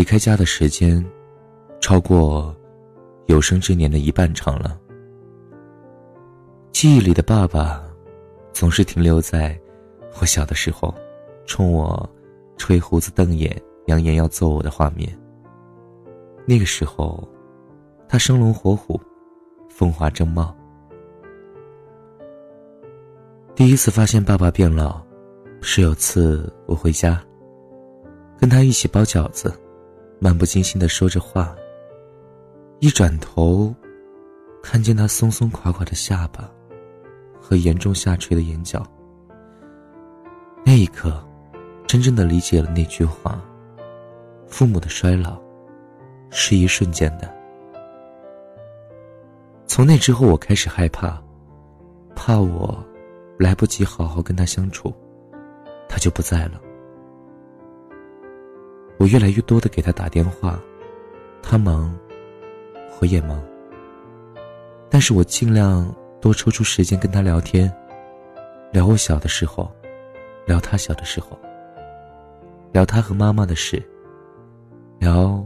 离开家的时间，超过有生之年的一半长了。记忆里的爸爸，总是停留在我小的时候，冲我吹胡子瞪眼、扬言要揍我的画面。那个时候，他生龙活虎，风华正茂。第一次发现爸爸变老，是有次我回家，跟他一起包饺子，漫不经心的说着话。一转头，看见他松松垮垮的下巴，和严重下垂的眼角。那一刻，真正的理解了那句话：父母的衰老，是一瞬间的。从那之后，我开始害怕，怕我。来不及好好跟他相处，他就不在了。我越来越多的给他打电话，他忙，我也忙。但是我尽量多抽出时间跟他聊天，聊我小的时候，聊他小的时候，聊他和妈妈的事，聊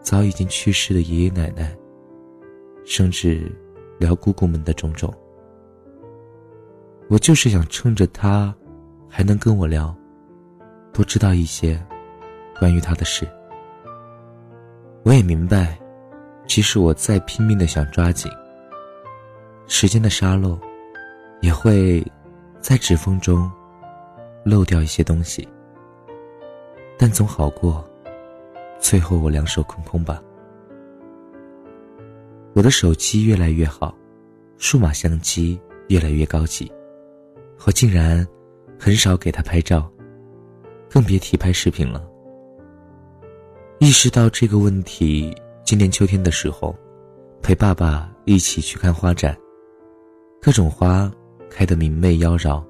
早已经去世的爷爷奶奶，甚至聊姑姑们的种种。我就是想趁着他还能跟我聊，多知道一些关于他的事。我也明白，即使我再拼命的想抓紧，时间的沙漏也会在指缝中漏掉一些东西，但总好过最后我两手空空吧。我的手机越来越好，数码相机越来越高级。我竟然很少给他拍照，更别提拍视频了。意识到这个问题，今年秋天的时候，陪爸爸一起去看花展，各种花开得明媚妖娆。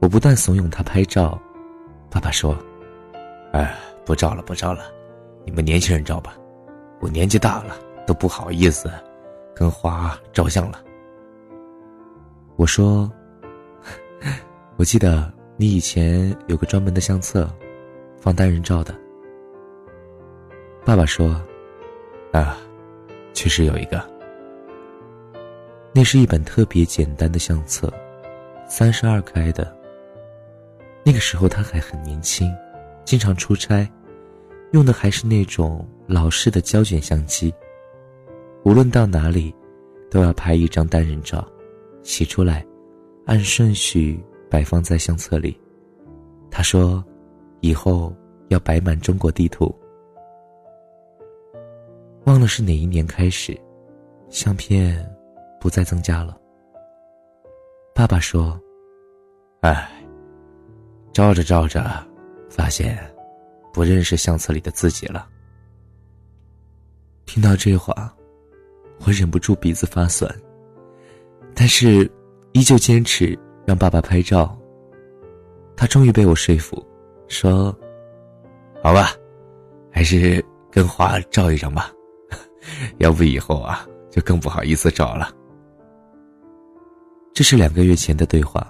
我不断怂恿他拍照，爸爸说：“哎，不照了，不照了，你们年轻人照吧，我年纪大了都不好意思跟花照相了。”我说。我记得你以前有个专门的相册，放单人照的。爸爸说：“啊，确实有一个。那是一本特别简单的相册，三十二开的。那个时候他还很年轻，经常出差，用的还是那种老式的胶卷相机。无论到哪里，都要拍一张单人照，洗出来，按顺序。”摆放在相册里，他说：“以后要摆满中国地图。”忘了是哪一年开始，相片不再增加了。爸爸说：“哎，照着照着，发现不认识相册里的自己了。”听到这话，我忍不住鼻子发酸，但是依旧坚持。让爸爸拍照，他终于被我说服，说：“好吧，还是跟花照一张吧，要不以后啊就更不好意思找了。”这是两个月前的对话，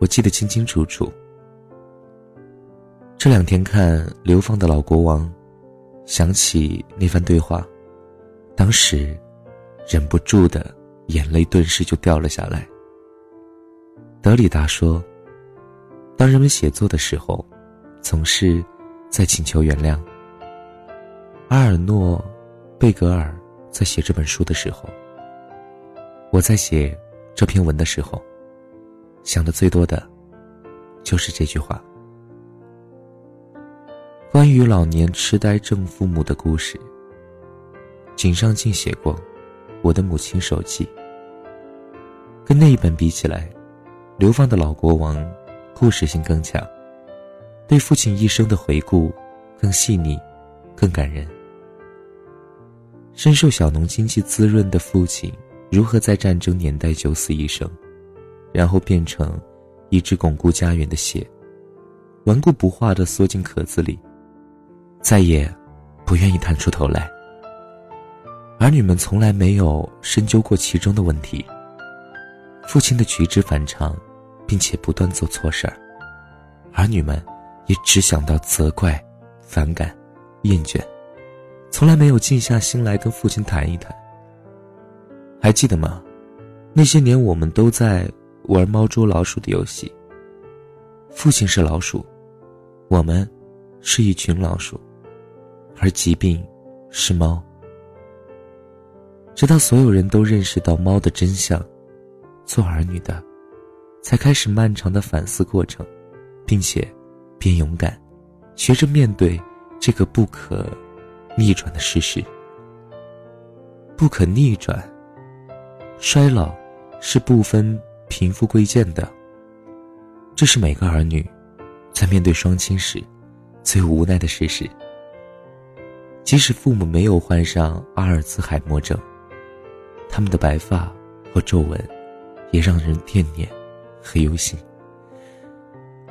我记得清清楚楚。这两天看流放的老国王，想起那番对话，当时忍不住的眼泪顿时就掉了下来。德里达说：“当人们写作的时候，总是在请求原谅。”阿尔诺·贝格尔在写这本书的时候，我在写这篇文的时候，想的最多的，就是这句话。关于老年痴呆症父母的故事，井上静写过《我的母亲手记》，跟那一本比起来。流放的老国王，故事性更强，对父亲一生的回顾更细腻，更感人。深受小农经济滋润的父亲，如何在战争年代九死一生，然后变成一只巩固家园的蟹，顽固不化的缩进壳子里，再也不愿意探出头来。儿女们从来没有深究过其中的问题。父亲的举止反常。并且不断做错事儿，儿女们也只想到责怪、反感、厌倦，从来没有静下心来跟父亲谈一谈。还记得吗？那些年我们都在玩猫捉老鼠的游戏。父亲是老鼠，我们是一群老鼠，而疾病是猫。直到所有人都认识到猫的真相，做儿女的才开始漫长的反思过程，并且变勇敢，学着面对这个不可逆转的事实。不可逆转，衰老是不分贫富贵贱的。这是每个儿女在面对双亲时最无奈的事实。即使父母没有患上阿尔茨海默症。他们的白发和皱纹，也让人惦念和忧心。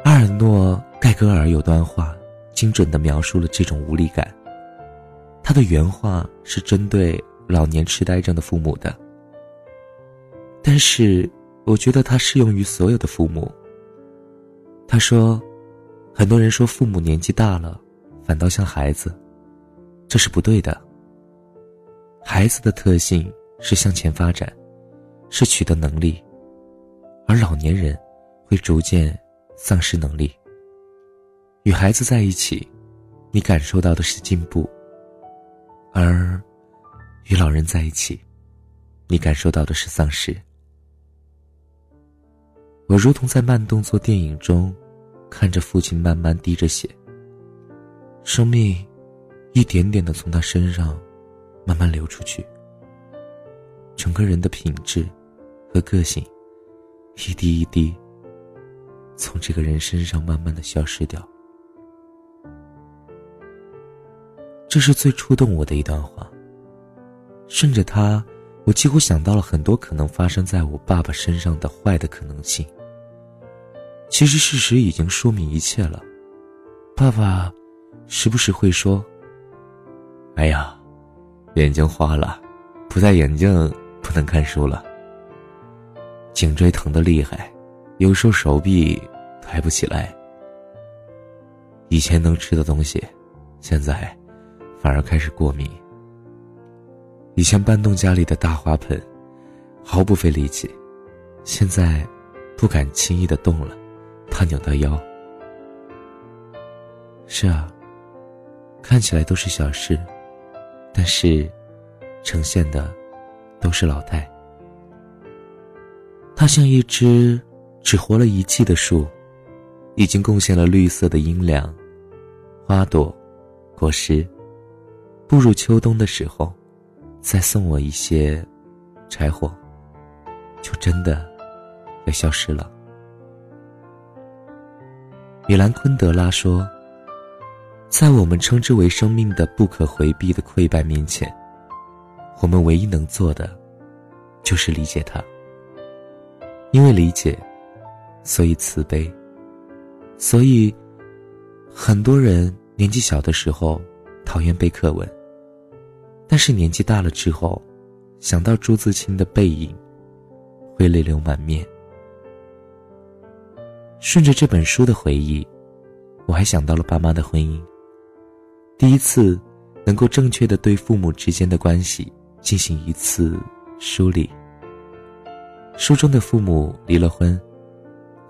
阿尔诺·盖格尔有段话，精准地描述了这种无力感。他的原话是针对老年痴呆症的父母的，但是我觉得它适用于所有的父母。他说：“很多人说父母年纪大了，反倒像孩子，这是不对的。孩子的特性。”是向前发展，是取得能力，而老年人会逐渐丧失能力。与孩子在一起，你感受到的是进步；而与老人在一起，你感受到的是丧失。我如同在慢动作电影中，看着父亲慢慢滴着血，生命一点点的从他身上慢慢流出去。整个人的品质和个性，一滴一滴从这个人身上慢慢的消失掉。这是最触动我的一段话。顺着他，我几乎想到了很多可能发生在我爸爸身上的坏的可能性。其实事实已经说明一切了。爸爸时不时会说：“哎呀，眼睛花了，不戴眼镜。”不能看书了，颈椎疼得厉害，有时候手臂抬不起来。以前能吃的东西，现在反而开始过敏。以前搬动家里的大花盆，毫不费力气，现在不敢轻易的动了，怕扭到腰。是啊，看起来都是小事，但是呈现的。都是老态。它像一只只活了一季的树，已经贡献了绿色的阴凉、花朵、果实。步入秋冬的时候，再送我一些柴火，就真的要消失了。米兰昆德拉说：“在我们称之为生命的不可回避的溃败面前。”我们唯一能做的，就是理解他。因为理解，所以慈悲。所以，很多人年纪小的时候讨厌背课文，但是年纪大了之后，想到朱自清的背影，会泪流满面。顺着这本书的回忆，我还想到了爸妈的婚姻。第一次，能够正确的对父母之间的关系。进行一次梳理。书中的父母离了婚，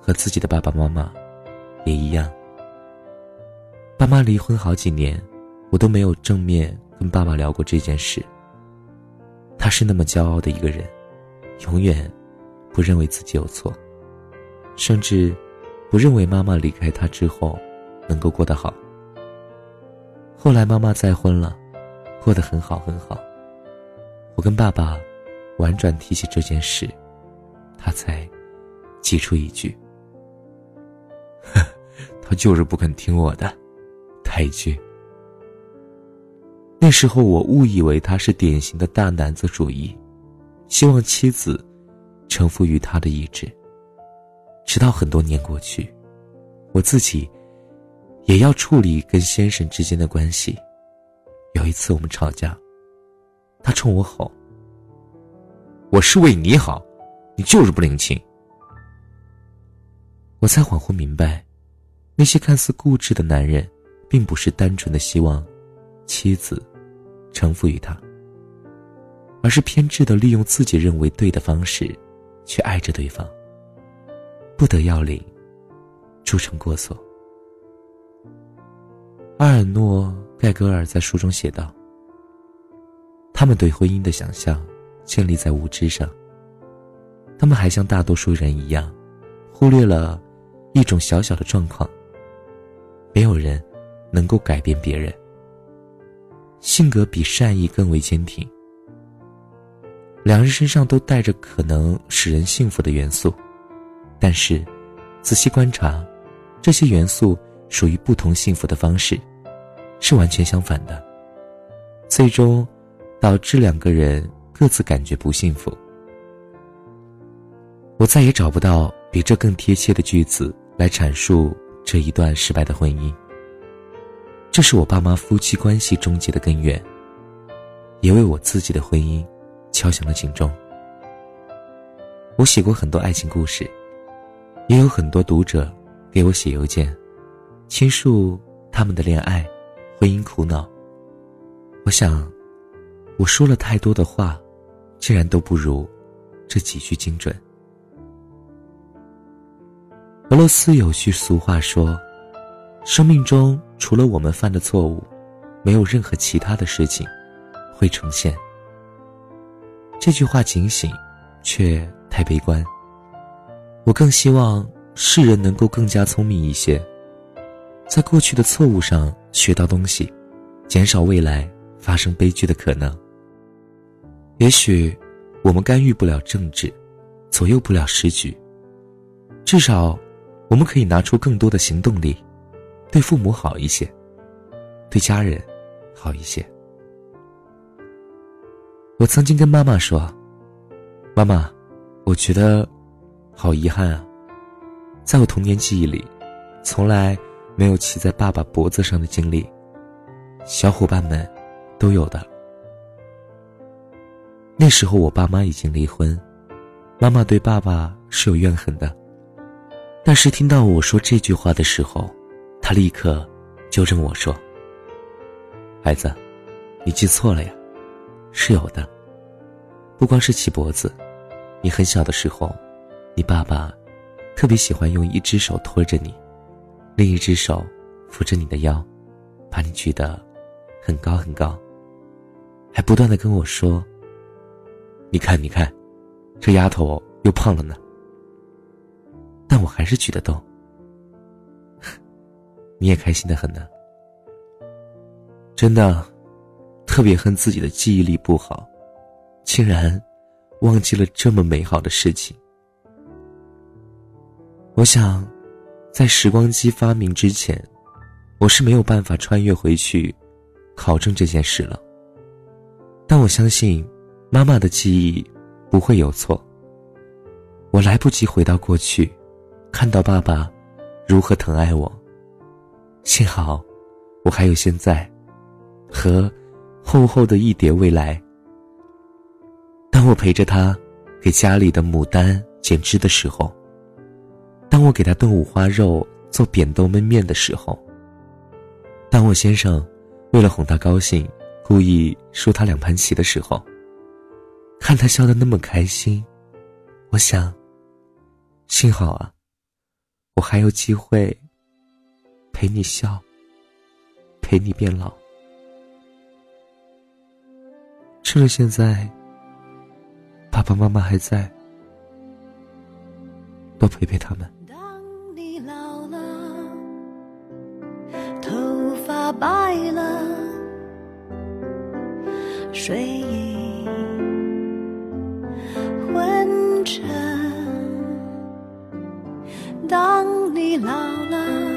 和自己的爸爸妈妈也一样。爸妈离婚好几年，我都没有正面跟爸爸聊过这件事。他是那么骄傲的一个人，永远不认为自己有错，甚至不认为妈妈离开他之后能够过得好。后来妈妈再婚了，过得很好很好。我跟爸爸婉转提起这件事，他才挤出一句：“ 他就是不肯听我的，太倔。”那时候我误以为他是典型的大男子主义，希望妻子臣服于他的意志。直到很多年过去，我自己也要处理跟先生之间的关系。有一次我们吵架。他冲我吼：“我是为你好，你就是不领情。”我才恍惚明白，那些看似固执的男人，并不是单纯的希望妻子臣服于他，而是偏执的利用自己认为对的方式去爱着对方。不得要领，铸成过错。阿尔诺·盖格尔在书中写道：“他们对婚姻的想象建立在无知上。他们还像大多数人一样，忽略了一种小小的状况：没有人能够改变别人。性格比善意更为坚挺。两人身上都带着可能使人幸福的元素，但是仔细观察，这些元素。”属于不同幸福的方式，是完全相反的，最终导致两个人各自感觉不幸福。我再也找不到比这更贴切的句子来阐述这一段失败的婚姻。这是我爸妈夫妻关系终结的根源，也为我自己的婚姻敲响了警钟。我写过很多爱情故事，也有很多读者给我写邮件。倾诉他们的恋爱、婚姻苦恼。我想，我说了太多的话，竟然都不如这几句精准。俄罗斯有句俗话说：“生命中除了我们犯的错误，没有任何其他的事情会重现。”这句话警醒，却太悲观。我更希望世人能够更加聪明一些。在过去的错误上学到东西，减少未来发生悲剧的可能。也许我们干预不了政治，左右不了时局，至少我们可以拿出更多的行动力，对父母好一些，对家人好一些。我曾经跟妈妈说：“妈妈，我觉得好遗憾啊，在我童年记忆里，从来……”没有骑在爸爸脖子上的经历，小伙伴们都有的。那时候我爸妈已经离婚，妈妈对爸爸是有怨恨的。但是听到我说这句话的时候，他立刻纠正我说：“孩子，你记错了呀，是有的。不光是起脖子，你很小的时候，你爸爸特别喜欢用一只手托着你。”另一只手扶着你的腰，把你举得很高很高，还不断的跟我说：“你看，你看，这丫头又胖了呢。”但我还是举得动。你也开心的很呢。真的，特别恨自己的记忆力不好，竟然忘记了这么美好的事情。我想。在时光机发明之前，我是没有办法穿越回去，考证这件事了。但我相信，妈妈的记忆不会有错。我来不及回到过去，看到爸爸如何疼爱我。幸好，我还有现在，和厚厚的一叠未来。当我陪着他给家里的牡丹剪枝的时候。当我给他炖五花肉、做扁豆焖面的时候，当我先生为了哄他高兴，故意输他两盘棋的时候，看他笑得那么开心，我想，幸好啊，我还有机会陪你笑，陪你变老。趁着现在，爸爸妈妈还在，多陪陪他们。当你老了，头发白了，睡意昏沉。当你老了，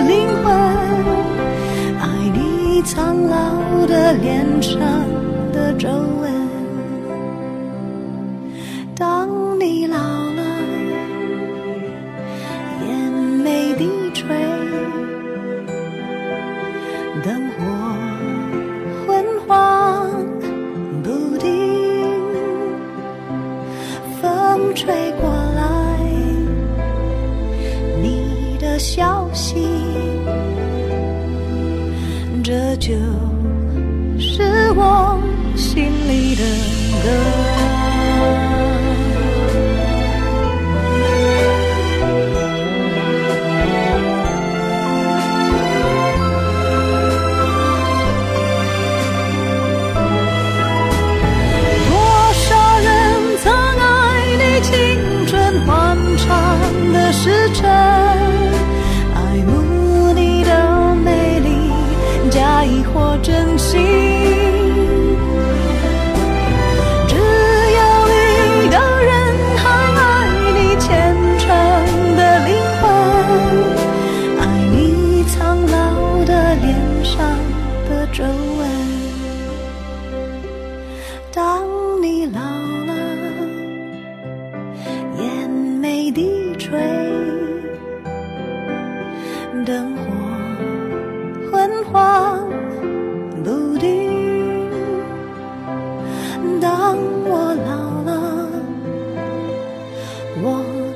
灵魂爱你苍老的脸上的皱纹。就是我心里的歌。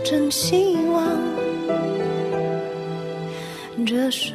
真希望。这首